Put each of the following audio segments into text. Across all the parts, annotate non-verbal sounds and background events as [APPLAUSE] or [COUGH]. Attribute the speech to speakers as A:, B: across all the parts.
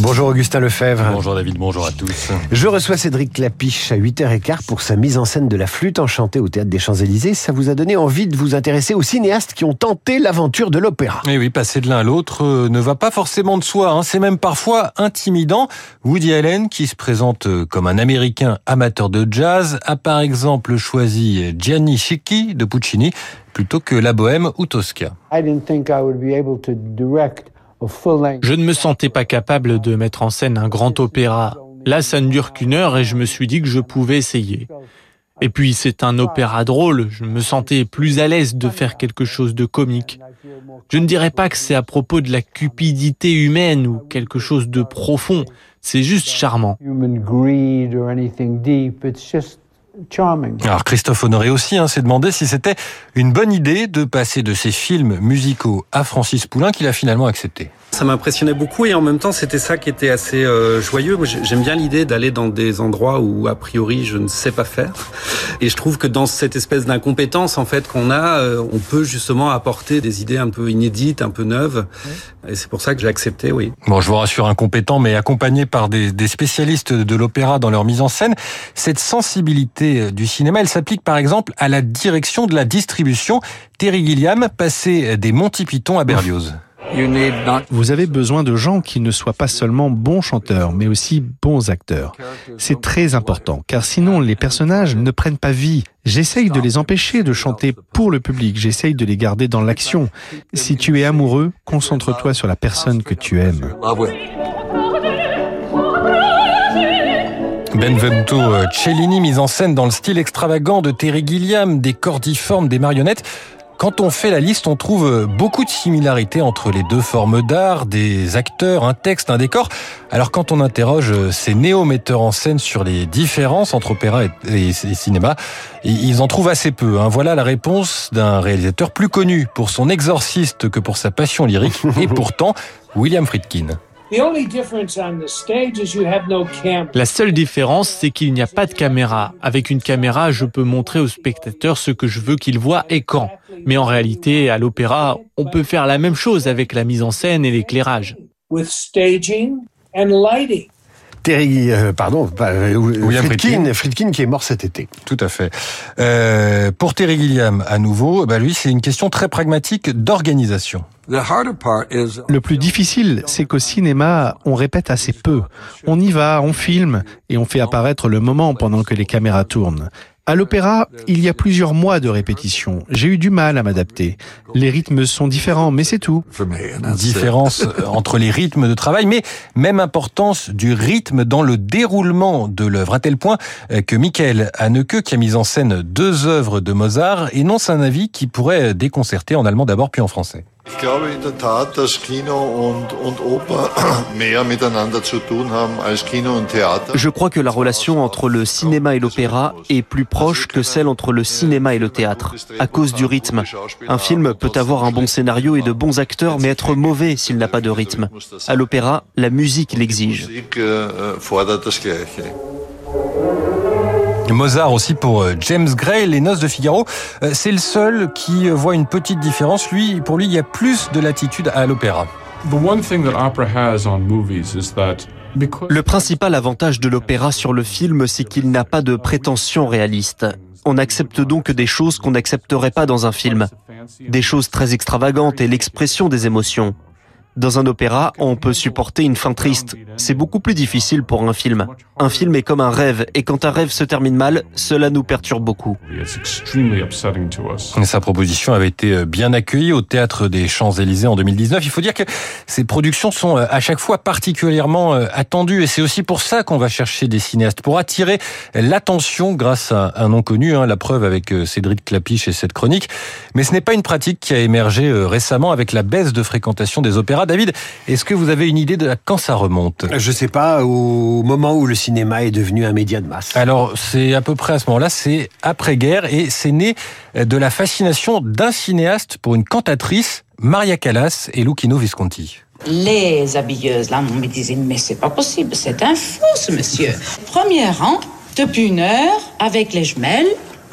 A: Bonjour Augustin Lefebvre.
B: Bonjour David, bonjour à tous.
A: Je reçois Cédric Clapiche à 8h15 pour sa mise en scène de la flûte enchantée au Théâtre des Champs-Élysées. Ça vous a donné envie de vous intéresser aux cinéastes qui ont tenté l'aventure de l'opéra.
B: Et oui, passer de l'un à l'autre euh, ne va pas forcément de soi. Hein. C'est même parfois intimidant. Woody Allen, qui se présente euh, comme un Américain amateur de jazz, a par exemple choisi Gianni Schicchi de Puccini plutôt que La Bohème ou Tosca.
C: Je ne me sentais pas capable de mettre en scène un grand opéra. Là, ça ne dure qu'une heure et je me suis dit que je pouvais essayer. Et puis, c'est un opéra drôle. Je me sentais plus à l'aise de faire quelque chose de comique. Je ne dirais pas que c'est à propos de la cupidité humaine ou quelque chose de profond. C'est juste charmant.
B: Alors Christophe Honoré aussi hein, s'est demandé si c'était une bonne idée de passer de ses films musicaux à Francis Poulain qu'il a finalement accepté.
D: Ça m'impressionnait beaucoup et en même temps c'était ça qui était assez euh, joyeux. J'aime bien l'idée d'aller dans des endroits où a priori je ne sais pas faire. Et je trouve que dans cette espèce d'incompétence en fait qu'on a, euh, on peut justement apporter des idées un peu inédites, un peu neuves. Et c'est pour ça que j'ai accepté, oui.
B: Bon, je vous rassure, incompétent, mais accompagné par des, des spécialistes de l'opéra dans leur mise en scène. Cette sensibilité du cinéma, elle s'applique par exemple à la direction de la distribution. Terry Gilliam passait des Monty Python à Berlioz.
C: Vous avez besoin de gens qui ne soient pas seulement bons chanteurs, mais aussi bons acteurs. C'est très important, car sinon les personnages ne prennent pas vie. J'essaye de les empêcher de chanter pour le public, j'essaye de les garder dans l'action. Si tu es amoureux, concentre-toi sur la personne que tu aimes.
B: Benvenuto Cellini, mise en scène dans le style extravagant de Terry Gilliam, des cordiformes, des marionnettes. Quand on fait la liste, on trouve beaucoup de similarités entre les deux formes d'art, des acteurs, un texte, un décor. Alors quand on interroge ces néo-metteurs en scène sur les différences entre opéra et, cinéma, ils en trouvent assez peu. Hein. Voilà la réponse d'un réalisateur plus connu pour son exorciste que pour sa passion lyrique, et [LAUGHS] pourtant William Friedkin.
C: La seule différence, c'est qu'il n'y a pas de caméra. Avec une caméra, je peux montrer au spectateur ce que je veux qu'il voit et quand. Mais en réalité, à l'opéra, on peut faire la même chose avec la mise en scène et l'éclairage.
A: Terry, euh, pardon, euh, Friedkin, Friedkin, qui est mort cet été.
B: Tout à fait. Euh, pour Terry Gilliam, à nouveau, bah lui, c'est une question très pragmatique d'organisation.
C: Le plus difficile, c'est qu'au cinéma, on répète assez peu. On y va, on filme, et on fait apparaître le moment pendant que les caméras tournent. À l'opéra, il y a plusieurs mois de répétition. J'ai eu du mal à m'adapter. Les rythmes sont différents, mais c'est tout.
B: Différence entre les rythmes de travail, mais même importance du rythme dans le déroulement de l'œuvre, à tel point que Michael Haneke, qui a mis en scène deux œuvres de Mozart, énonce un avis qui pourrait déconcerter en allemand d'abord puis en français.
E: Je crois que la relation entre le cinéma et l'opéra est plus proche que celle entre le cinéma et le théâtre, à cause du rythme. Un film peut avoir un bon scénario et de bons acteurs, mais être mauvais s'il n'a pas de rythme. À l'opéra, la musique l'exige.
B: Mozart aussi pour euh, James Gray, Les Noces de Figaro. Euh, c'est le seul qui euh, voit une petite différence. Lui, pour lui, il y a plus de latitude à l'opéra.
E: Le principal avantage de l'opéra sur le film, c'est qu'il n'a pas de prétention réaliste. On accepte donc des choses qu'on n'accepterait pas dans un film. Des choses très extravagantes et l'expression des émotions. Dans un opéra, on peut supporter une fin triste. C'est beaucoup plus difficile pour un film. Un film est comme un rêve, et quand un rêve se termine mal, cela nous perturbe beaucoup.
B: Sa proposition avait été euh, bien accueillie au Théâtre des Champs-Élysées en 2019. Il faut dire que ces productions sont euh, à chaque fois particulièrement euh, attendues, et c'est aussi pour ça qu'on va chercher des cinéastes, pour attirer l'attention grâce à un nom connu, hein, la preuve avec Cédric Clapiche et cette chronique. Mais ce n'est pas une pratique qui a émergé récemment avec la baisse de fréquentation des opéras David, est-ce que vous avez une idée de quand ça remonte?
A: Je sais pas, au moment où le cinéma est devenu un média de masse.
B: Alors, c'est à peu près à ce moment-là, c'est après-guerre et c'est né de la fascination d'un cinéaste pour une cantatrice, Maria Callas et Lucchino Visconti.
F: Les habilleuses, là, me disaient, mais c'est pas possible, c'est un fou, ce monsieur. Premier rang, depuis une heure, avec les jumelles,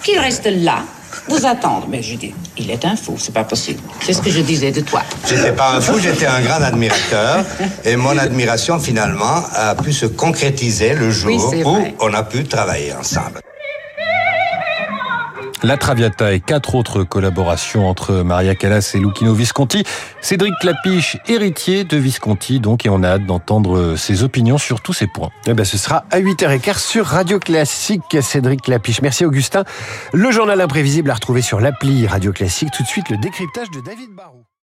F: qu'il reste là, vous attendre. Mais je dis, il est un fou, c'est pas possible. C'est ce que je disais de toi.
G: J'étais pas un fou, j'étais un grand admirateur. Et mon admiration, finalement, a pu se concrétiser le jour où on a pu travailler ensemble.
B: La Traviata et quatre autres collaborations entre Maria Callas et Lucchino Visconti. Cédric Clapiche, héritier de Visconti, donc, et on a hâte d'entendre ses opinions sur tous ces points.
A: Eh ben, ce sera à 8h15 sur Radio Classique, Cédric Clapiche. Merci Augustin. Le journal imprévisible à retrouver sur l'appli Radio Classique. Tout de suite, le décryptage de David Barrault.